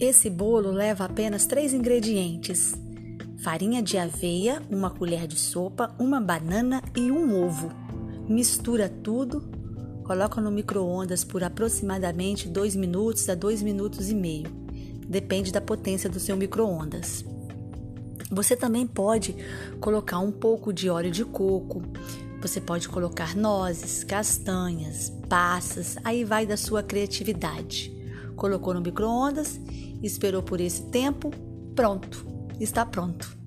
Esse bolo leva apenas três ingredientes: farinha de aveia, uma colher de sopa, uma banana e um ovo. Mistura tudo, coloca no micro-ondas por aproximadamente 2 minutos a 2 minutos e meio. Depende da potência do seu micro-ondas. Você também pode colocar um pouco de óleo de coco, você pode colocar nozes, castanhas, passas, aí vai da sua criatividade. Colocou no micro-ondas esperou por esse tempo, pronto, está pronto.